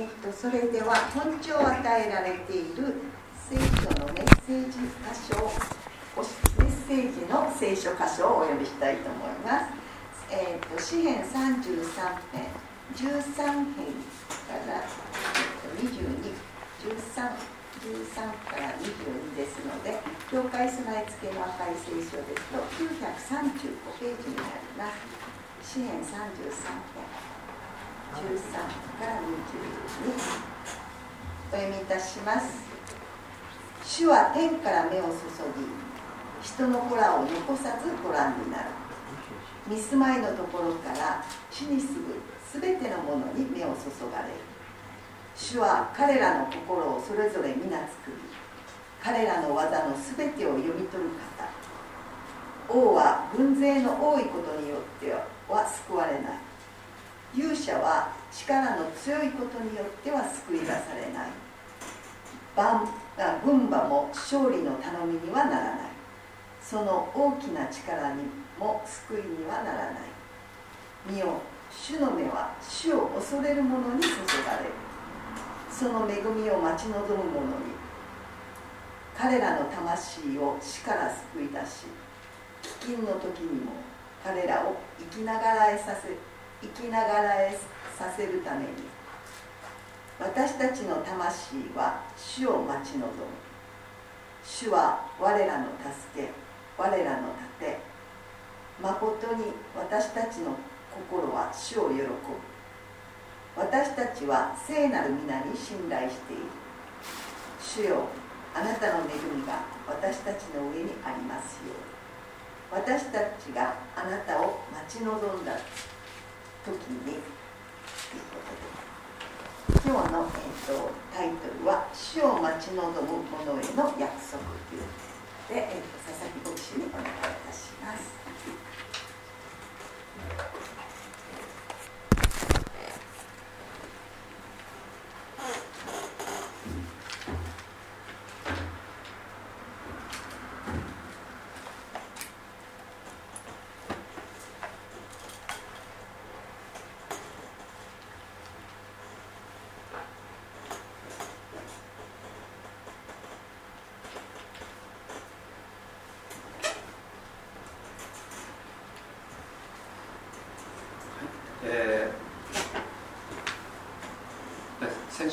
えー、とそれでは本庁を与えられている聖書のメッセージ箇所をメッセージの聖書箇所をお読みしたいと思います。えー、と詩編33編13編から22、13、13から22ですので、教会備え付けの赤い聖書ですと935ページになります。詩編33編から22お読みいたします。主は天から目を注ぎ人の子らを残さずご覧になる。見住まいのところから地に住むすべてのものに目を注がれる。主は彼らの心をそれぞれ皆作り彼らの技のすべてを読み取る方。王は軍勢の多いことによっては救われない。勇者は力の強いことによっては救い出されない。軍馬も勝利の頼みにはならない。その大きな力にも救いにはならない。見よ主の目は主を恐れる者に注がれる。その恵みを待ち望む者に彼らの魂を死から救い出し飢饉の時にも彼らを生きながらえさせ生きながらえさせるために私たちの魂は主を待ち望む。主は我らの助け我らの盾。まことに私たちの心は主を喜ぶ。私たちは聖なる皆に信頼している。主よあなたの恵みが私たちの上にありますように。私たちがあなたを待ち望んだ。時にということで今日の、えーと、タイトルは「死を待ち望む者への約束」というで、えーと、佐々木牧師にお願いいたします。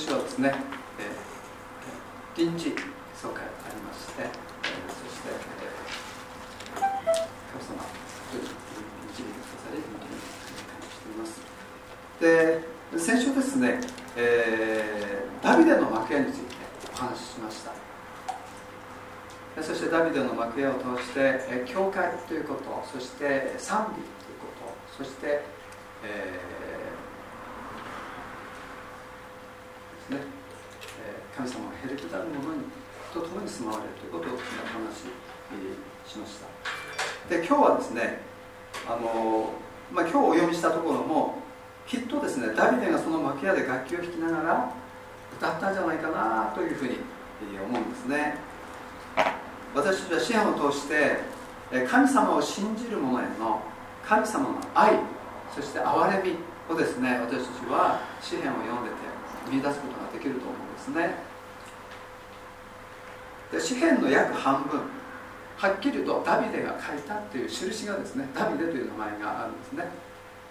ですね、えー、臨時総会がありまして、えー、そして、えー、神様と導いてくださり本当に感謝しています。で先週ですね、えー、ダビデの幕屋についてお話ししました。そしてダビデの幕屋を通して、えー、教会ということそして賛美ということそして、えーね、神様がへりくだる者にと共に住まわれるということをお話ししました。で今日はですねあの、まあ、今日お読みしたところもきっとですねダビデがその幕屋で楽器を弾きながら歌ったんじゃないかなというふうに思うんですね。私たちは支援を通して神様を信じる者への神様の愛そして憐れみをですね私たちは詩篇を読んでて見出すことができると思うんですね。で詩篇の約半分。はっきりとダビデが書いたっていう印がですねダビデという名前があるんですね。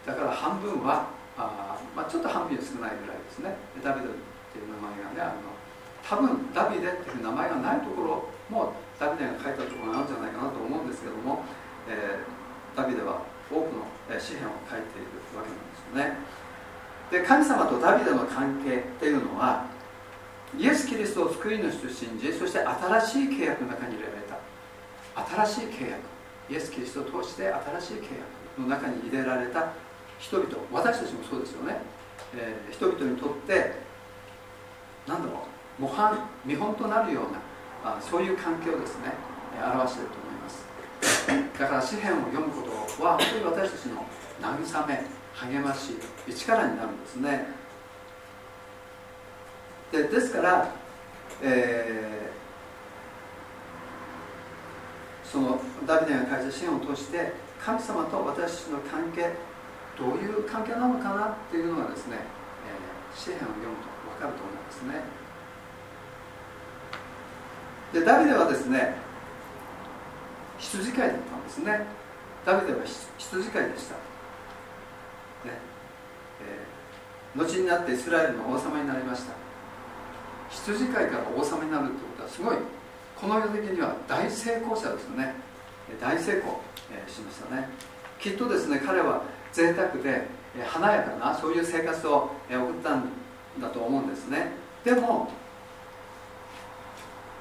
だから半分はあ、まあ、ちょっと半分少ないぐらいですね。ダビデっていう名前がねあの多分ダビデっていう名前がないところもダビデが書いたところがあるんじゃないかなと思うんですけども、えー、ダビデは多くの詩篇を書いているわけなんですよね。で神様とダビデの関係っていうのはイエス・キリストを救い主と信じそして新しい契約の中に入れられた。新しい契約。イエス・キリストを通して新しい契約の中に入れられた人々。私たちもそうですよね、えー、人々にとって何だろう。模範見本となるようなあそういう関係をですね表していると思います。だから詩篇を読むことは本当に私たちの慰め励まし力になるんですね。でですから、えー、そのダビデが書いた支援を通して神様と私の関係どういう関係なのかなっていうのがですね、えー、詩篇を読むと分かると思いますね。でダビデはですね羊飼いだったんですね。ダビデは羊飼いでした、ね。えー、後になってイスラエルの王様になりました。羊飼いから王様になるってことはすごいこの世的には大成功者ですよね。大成功、え、しましたね。きっとですね彼は贅沢で華やかなそういう生活を送ったんだと思うんですね。でも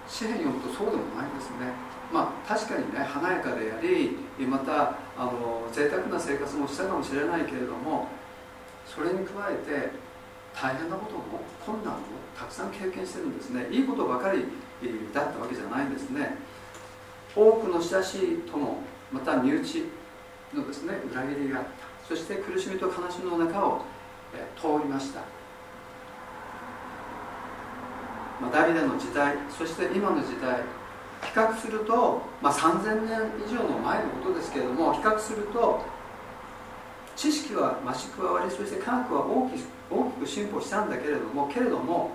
詩篇読むとそうでもないんですね。まあ確かにね華やかでありまたあの贅沢な生活もしたかもしれないけれどもそれに加えて大変なことも困難もたくさん経験してるんですね。いいことばかりだったわけじゃないんですね。多くの親しい友また身内のですね裏切りがあった。そして苦しみと悲しみの中を通りました。まあ、ダビデの時代そして今の時代。比較すると、まあ、3000年以上の前のことですけれども比較すると知識は増し加わりそして科学は大き大きく進歩したんだけれどもけれども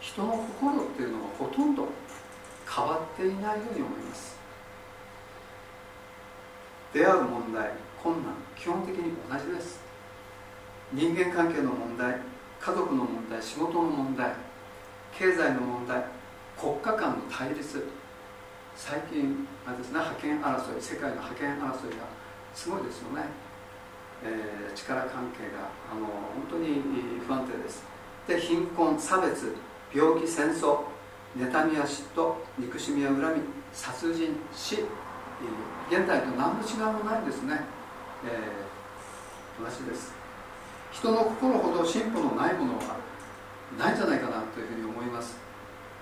人の心っていうのはほとんど変わっていないように思います。出会う問題困難基本的に同じです。人間関係の問題家族の問題仕事の問題経済の問題国家間の対立。最近あれですね覇権争い世界の覇権争いがすごいですよね、えー、力関係があの本当に不安定です。で貧困差別病気戦争妬みや嫉妬憎しみや恨み殺人死現代と何の違いもないんですね、えー、同じです。人の心ほど進歩のないものはないんじゃないかなというふうに思います、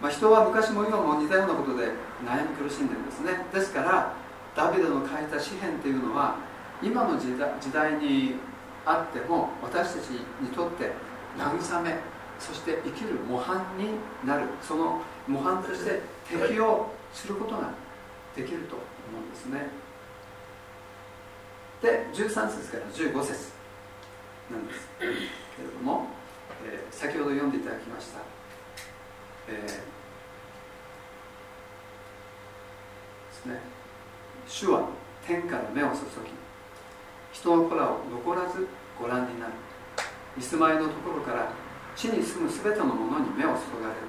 まあ、人は昔も今も似たようなことで悩み苦しんでるんですね。ですからダビデの書いた詩篇というのは今の時代時代にあっても私たちにとって慰めそして生きる模範になるその模範として適用することができると思うんですね。で13節から15節なんですけれどもえー、先ほど読んでいただきました、えー、ですね。主は天から目を注ぎ人の子らを残らずご覧になる。見住まいのところから地に住むすべてのものに目を注がれる。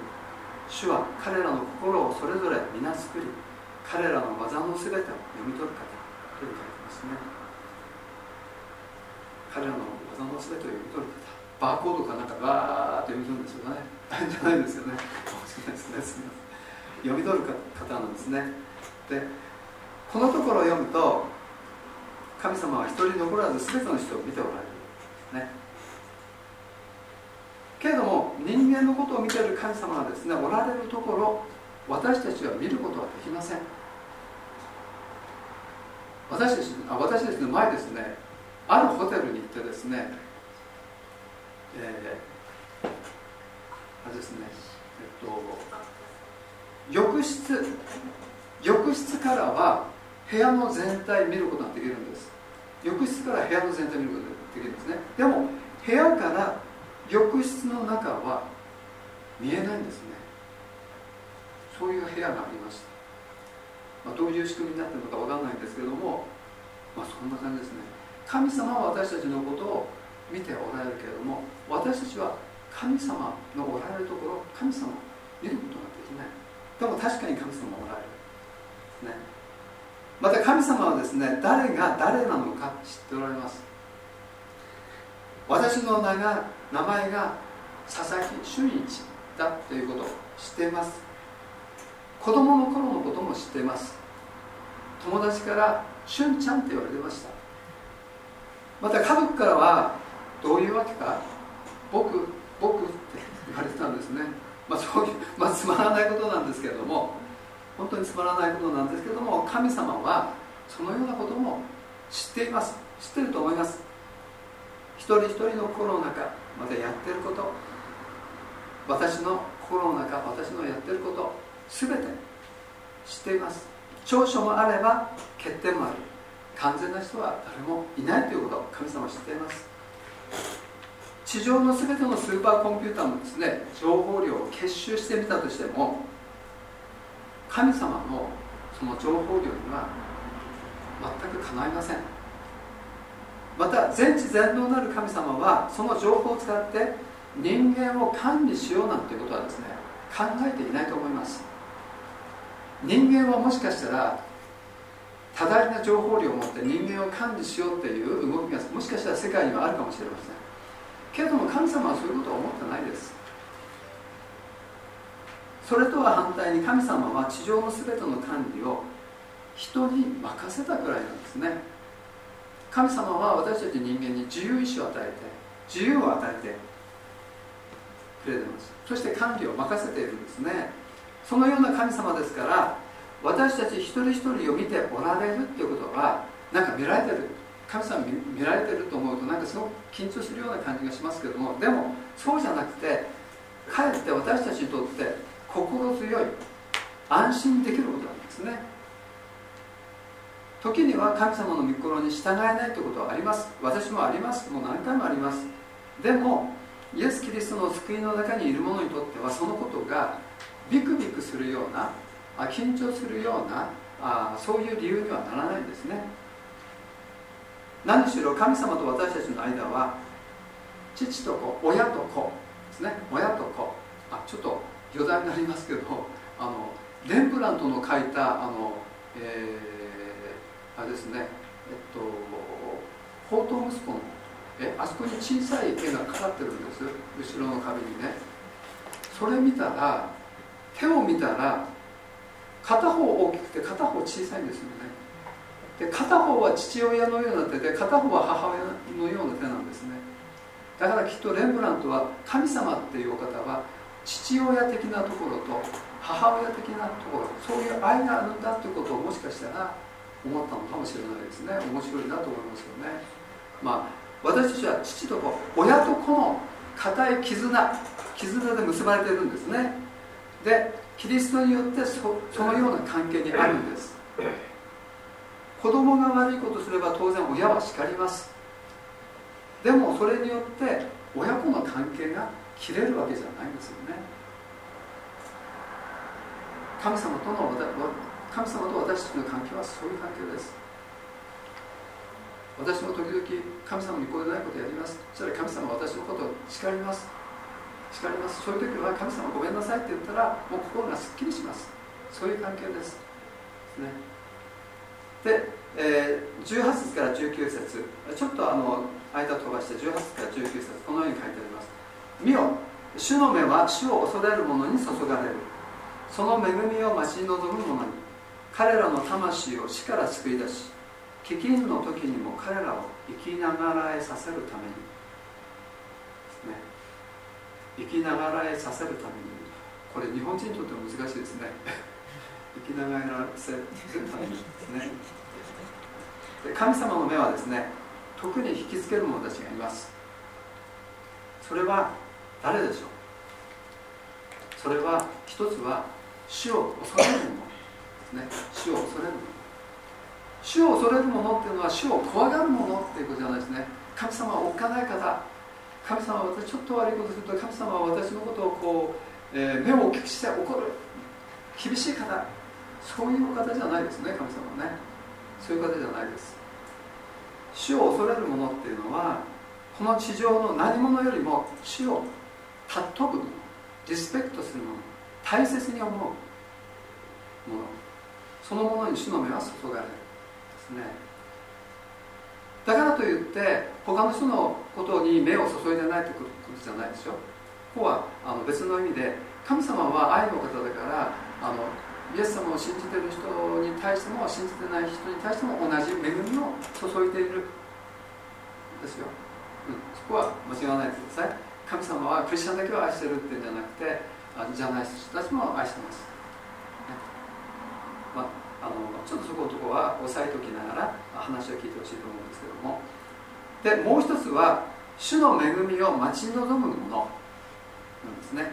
主は彼らの心をそれぞれ皆作り彼らの技のすべてを読み取る方と書いてますね。彼らの技のすべてを読み取る方。バーコードかなんかバーって読み取るんですよね。大変じゃないですよね。ですね。すみません。読み取る方なんですね。でこのところを読むと神様は一人残らず全ての人を見ておられる。ね。けれども人間のことを見ている神様がですねおられるところ私たちは見ることはできません。私たちあ私たちの前ですねあるホテルに行ってですねえー、あれですね、えっと、浴室浴室からは部屋の全体見ることができるんです。浴室から部屋の全体見ることができるんですね。でも部屋から浴室の中は見えないんですね。そういう部屋がありました、まあ、どういう仕組みになってるのか分かんないんですけどもまあそんな感じですね。神様は私たちのことを見ておられるけれども私たちは神様のおられるところ神様を見ることができない。でも確かに神様おられる、ね、また神様はですね誰が誰なのか知っておられます。私の名が名前が佐々木俊一だということを知っています。子供の頃のことも知っています。友達から俊ちゃんって言われてました。また家族からはどういうわけか僕僕って言われてたんですね。まあそういう、まあ、つまらないことなんですけれども。本当につまらないことなんですけども神様はそのようなことも知っています。知ってると思います。一人一人の心の中またやってること私の心の中私のやってること全て知っています。長所もあれば欠点もある。完全な人は誰もいないということを神様は知っています。地上の全てのスーパーコンピューターもですね情報量を結集してみたとしても神様のその情報量には全くかないません。また全知全能なる神様はその情報を使って人間を管理しようなんてことはですね考えていないと思います。人間はもしかしたら多大な情報量を持って人間を管理しようっていう動きがもしかしたら世界にはあるかもしれません。けれども神様はそういうことは思ってないです。それとは反対に神様は地上の全ての管理を人に任せたくらいなんですね。神様は私たち人間に自由意志を与えて自由を与えてくれてます。そして管理を任せているんですね。そのような神様ですから私たち一人一人を見ておられるっていうことはなんか見られてる。神様見られてると思うとなんかすごく緊張するような感じがしますけどもでもそうじゃなくてかえって私たちにとって心強い安心できることなんですね。時には神様の御心に従えないということはあります。私もあります。もう何回もあります。でもイエス・キリストの救いの中にいる者にとってはそのことがビクビクするような緊張するようなあそういう理由にはならないんですね。何しろ神様と私たちの間は父と子親と子ですね。親と子。あちょっと余談になりますけどあのレンブラントの描いたあの、えー、あれですねえっと宝刀息子のえあそこに小さい絵がかかってるんです。後ろの壁にね。それ見たら手を見たら片方大きくて片方小さいんですよね。で片方は父親のような手で片方は母親のような手なんですね。だからきっとレンブラントは神様っていうお方は父親的なところと母親的なところそういう愛があるんだということをもしかしたら思ったのかもしれないですね。面白いなと思いますよね。まあ私たちは父と子親と子の固い絆絆で結ばれてるんですね。でキリストによってそそのような関係にあるんです。子供が悪いことすれば当然親は叱ります。でもそれによって親子の関係が切れるわけじゃないんですよね。神様との神様と私たちの関係はそういう関係です。私も時々神様にこれないことやります。そしたら神様は私のことを叱ります。叱ります。そういう時は神様ごめんなさいって言ったらもう心がすっきりします。そういう関係です。ね。で、えー、18節から19節。ちょっとあの間飛ばして18節から19節このように書いてあります。見よ。主の目は主を恐れる者に注がれる。その恵みを待ち望む者に彼らの魂を死から救い出し飢饉の時にも彼らを生きながらえさせるために、ね、生きながらえさせるために。これ日本人にとっては難しいですね。生きながらせるためにですね。で神様の目はですね特に引きつける者たちがいます。それは誰でしょう？それは一つは死を恐れる者ですね。死を恐れる者主を恐れる者っていうのは主を怖がる者っていうことじゃないですね。神様はおっかない方。神様は私ちょっと悪いことすると神様は私のことをこう、えー、目を大きくして怒る。厳しい方。そういう方じゃないですね神様はね。そういう方じゃないです。主を恐れる者っていうのはこの地上の何者よりも主を尊ぶ者リスペクトする者大切に思う者そのものに主の目は注がれるね。だからといって他の人のことに目を注いでないということじゃないでしょ。ここはあの別の意味で神様は愛の方だからあのイエス様を信じてる人に対しても信じてない人に対しても同じ恵みを注いでいるですよ、うん、そこは間違わないでください。神様はクリスチャンだけを愛してるっていうんじゃなくてあじゃない人たちも愛してます、まああのちょっとそこのとこは押さえておきながら話を聞いてほしいと思うんですけども。でもう一つは主の恵みを待ち望むものなんですね。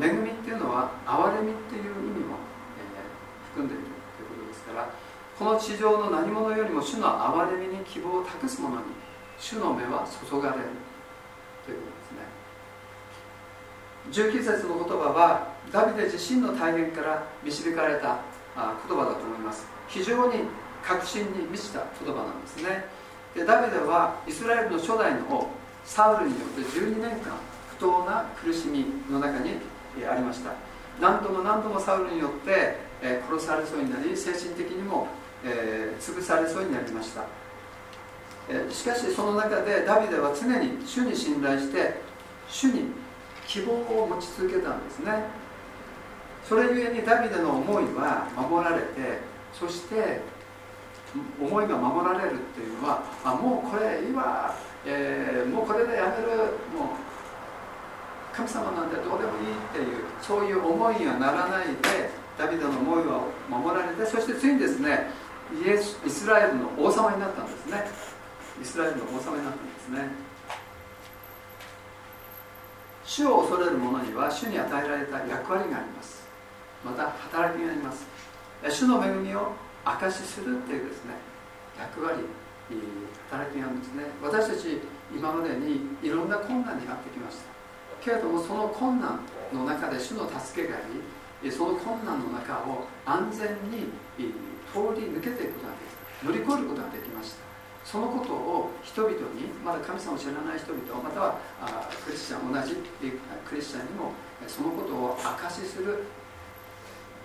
恵みっていうのは憐れみっていう意味も、えー、含んでいるということですからこの地上の何者よりも主の憐れみに希望を託す者に主の目は注がれる。ということですね。19節の言葉はダビデ自身の体験から導かれた言葉だと思います。非常に確信に満ちた言葉なんですね。でダビデはイスラエルの初代の王サウルによって12年間不当な苦しみの中にありました。何度も何度もサウルによって、殺されそうになり精神的にも、潰されそうになりました、しかしその中でダビデは常に主に信頼して主に希望を持ち続けたんですね。それゆえにダビデの思いは守られてそして思いが守られるっていうのはあもうこれ今、えー、もうこれでやめるもう神様なんてどうでもいいっていうそういう思いにはならないでダビデの思いは守られてそしてついにですねイエスイスラエルの王様になったんですね。イスラエルの王様になったんですね。主を恐れる者には主に与えられた役割があります。また働きがあります。主の恵みを証しするっていうですね役割働きがあるんですね。私たち今までにいろんな困難に遭ってきました。けれどもその困難の中で主の助けがありその困難の中を安全に通り抜けていくことができた乗り越えることができました。そのことを人々にまだ神様を知らない人々またはクリスチャン同じクリスチャンにもそのことを証しする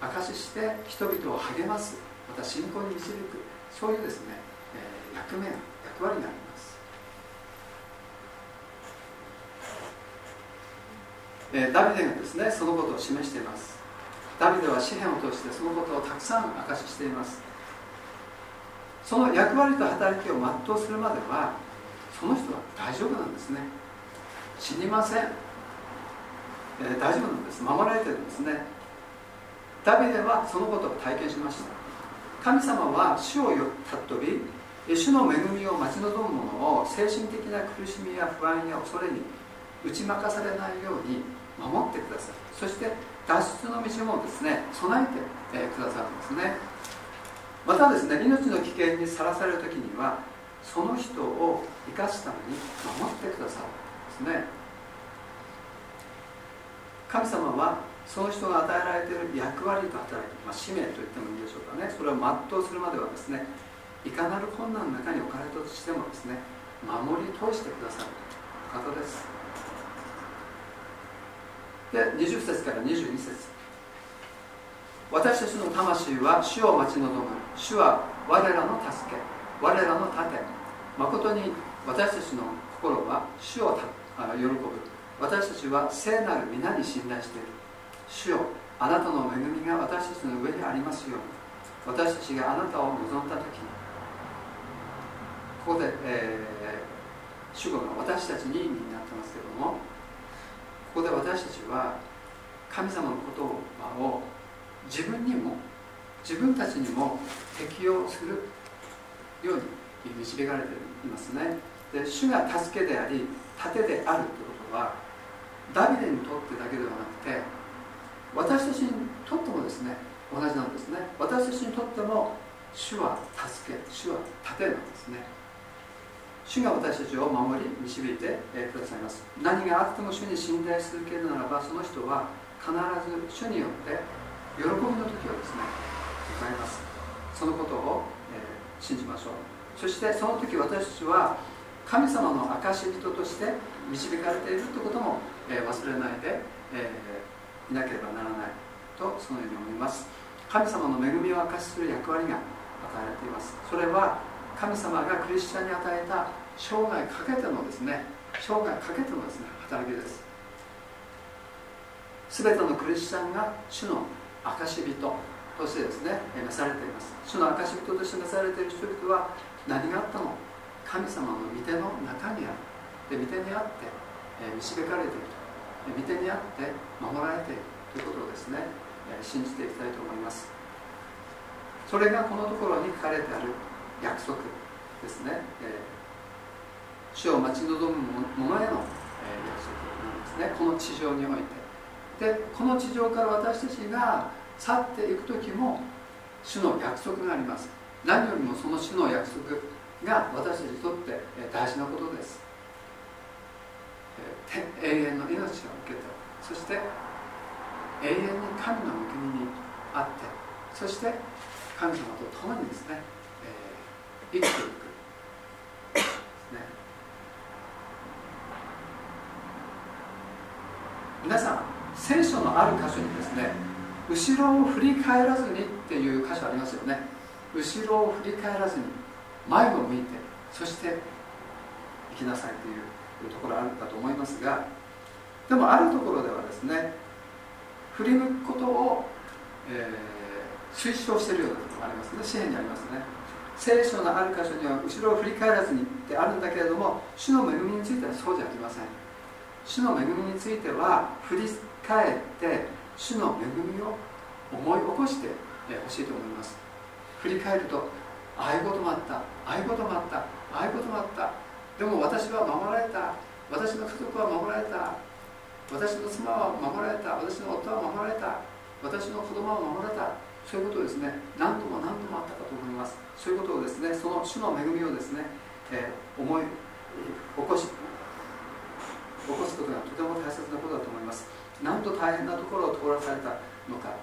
証しして人々を励ますまた信仰に導くそういうですねえ役目役割があります。えダビデがですねそのことを示しています。ダビデは詩篇を通してそのことをたくさん証ししています。その役割と働きを全うするまではその人は大丈夫なんですね。死にません、えー、大丈夫なんです。守られてるんですね。ダビデはそのことを体験しました。神様は主を尊び主の恵みを待ち望む者を精神的な苦しみや不安や恐れに打ち負かされないように守ってください。そして脱出の道もですね備えて、えくださるんですね。またですね命の危険にさらされる時にはその人を生かすために守ってくださるんですね。神様はその人が与えられている役割と働き、まあ、使命と言ってもいいでしょうかね。それを全うするまではですねいかなる困難の中に置かれたとしてもですね守り通してくださる方です。で20節から22節。私たちの魂は主を待ち望む。主は我らの助け我らの盾誠に私たちの心は主を喜ぶ。私たちは聖なる皆に信頼している。主よあなたの恵みが私たちの上にありますように。私たちがあなたを望んだ時ここで、えー、主語が私たちにになってますけども。ここで私たちは神様の言葉を自分にも自分たちにも適用するように導かれていますね。で主が助けであり盾であるということはダビデにとってだけではなくて私たちにとってもですね同じなんですね。私たちにとっても主は助け主は盾なんですね。主が私たちを守り導いてくださいます。何があっても主に信頼し続けるならばその人は必ず主によって喜びの時をですね迎えます。そのことを、え、信じましょう。そしてその時私たちは神様の証人として導かれているということも、え、忘れないで、え、いなければならない。とそのように思います。神様の恵みを証しする役割が与えられています。それは神様がクリスチャンに与えた生涯かけてのですね生涯かけてのですね働きです。全てのクリスチャンが主の証人。としてですね召されています。主の証人として召されている人々は何があったの？神様の御手の中にある。で御手にあって、導かれている御手にあって守られている。ということをですね、信じていきたいと思います。それがこのところに書かれてある約束ですね、え、主を待ち望む者への、約束なんですね。この地上において。でこの地上から私たちが去っていく時も主の約束があります。何よりもその主の約束が私たちにとって大事なことです。永遠の命を受けてそして永遠に神の御国にあってそして神様と共にですね、えー、生きていく。皆さん聖書のある箇所にですね後ろを振り返らずにっていう箇所ありますよね。後ろを振り返らずに前を向いてそして生きなさいというところあるかと思いますがでもあるところではですね振り向くことを、えー、推奨しているようなところがありますね。支援にありますね。聖書のある箇所には後ろを振り返らずにってあるんだけれども主の恵みについてはそうじゃありません。主の恵みについては振り返って主の恵みを思い起こしてほしいと思います。振り返るとああいうこともあった。ああいうこともあった。ああいうこともあった。でも私は守られた。私の家族は守られた。私の妻は守られた。私の夫は守られた。私の子供は守られた。そういうことをですね何度も何度もあったかと思います。そういうことをですねその主の恵みをですね、えー、思い起こし起こすことがとても大切なことだと思います。何と大変なところを通らされたのか。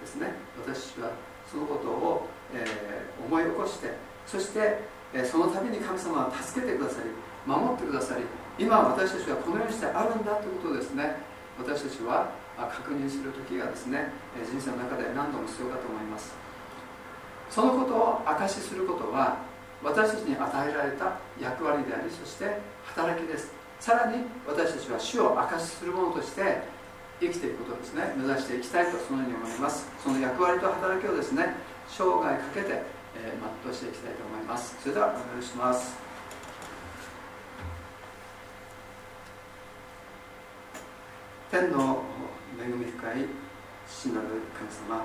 ですね。私はそのことを、えー、思い起こしてそして、えー、その度に神様は助けてくださり守ってくださり今私たちはこのようにしてあるんだということをですね私たちは確認する時がですね人生の中で何度も必要かと思います。そのことを証しすることは私たちに与えられた役割でありそして働きです。さらに私たちは主を証しするものとして生きていくことですね目指していきたいとそのように思います。その役割と働きをですね生涯かけて、えー、全うしていきたいと思います。それではお願いします。天の恵み深い父なる神様。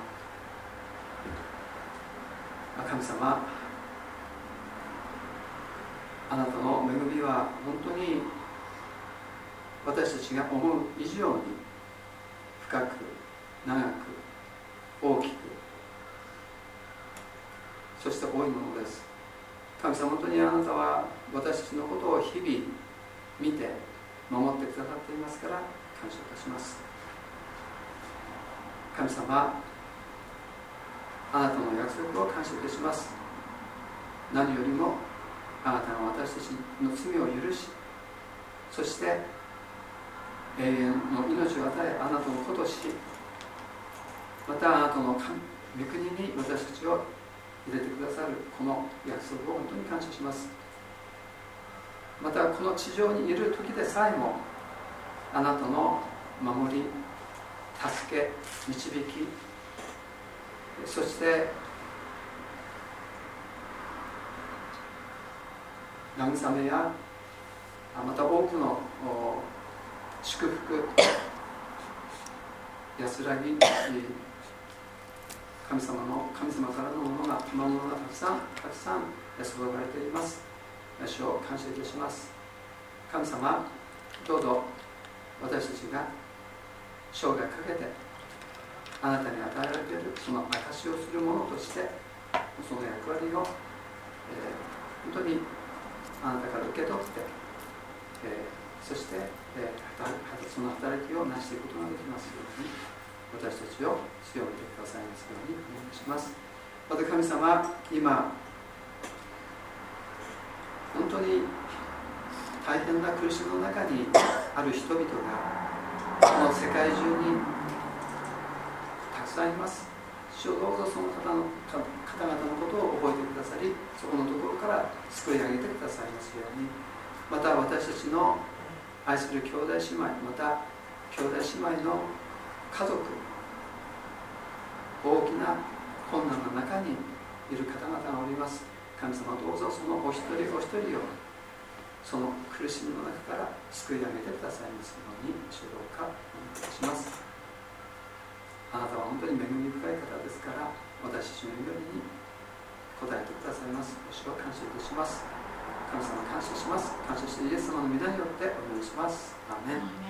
神様。あなたの恵みは本当に私たちが思う以上に深く長く大きくそして多いものです。神様本当にあなたは私たちのことを日々見て守ってくださっていますから感謝いたします。神様あなたの約束を感謝いたします。何よりもあなたが私たちの罪を許しそして永遠の命を与えあなたのことしまたあなたの御国に私たちを入れてくださるこの約束を本当に感謝します。またこの地上にいる時でさえもあなたの守り助け導きそして慰めやまた多くの祝福。安らぎ。神様の神様からのものが魔物がたくさんたくさん注がれています。主を感謝いたします。神様どうぞ私たちが生涯かけてあなたに与えられているその証しをする者としてその役割を、えー、本当にあなたから受け取って、えー、そして、えー、その働きを成していくことができますように私たちを強めてくださいますようにお願いします。また神様今本当に大変な苦しみの中にある人々がこの世界中にたくさんいます。主をどうぞその方の方々のことを覚えてくださりそこのところから救い上げてくださいますように。また私たちの愛する兄弟姉妹また兄弟姉妹の家族大きな困難の中にいる方々がおります。神様どうぞそのお一人お一人をその苦しみの中から救い上げてくださいますように主導かお願いします。あなたは本当に恵み深い方ですから私たちの祈りに答えてくださいます。主を感謝いたします。神様感謝します。イエス様の皆によってお願いします。アーメン。